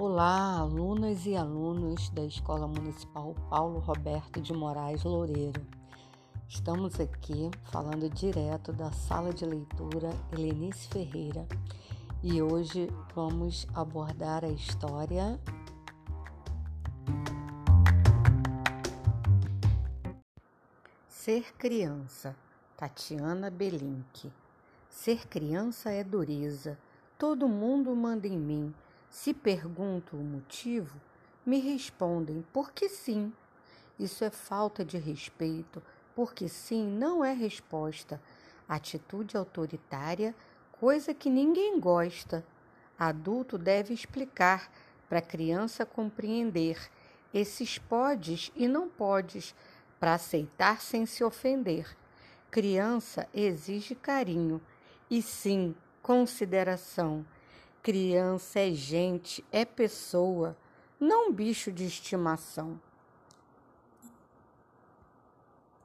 Olá, alunas e alunos da Escola Municipal Paulo Roberto de Moraes Loureiro. Estamos aqui falando direto da sala de leitura Helenice Ferreira e hoje vamos abordar a história Ser Criança, Tatiana Belink. Ser criança é dureza, todo mundo manda em mim se pergunto o motivo, me respondem porque sim. Isso é falta de respeito, porque sim não é resposta. Atitude autoritária, coisa que ninguém gosta. Adulto deve explicar para criança compreender esses podes e não podes, para aceitar sem se ofender. Criança exige carinho e sim consideração Criança é gente, é pessoa, não bicho de estimação.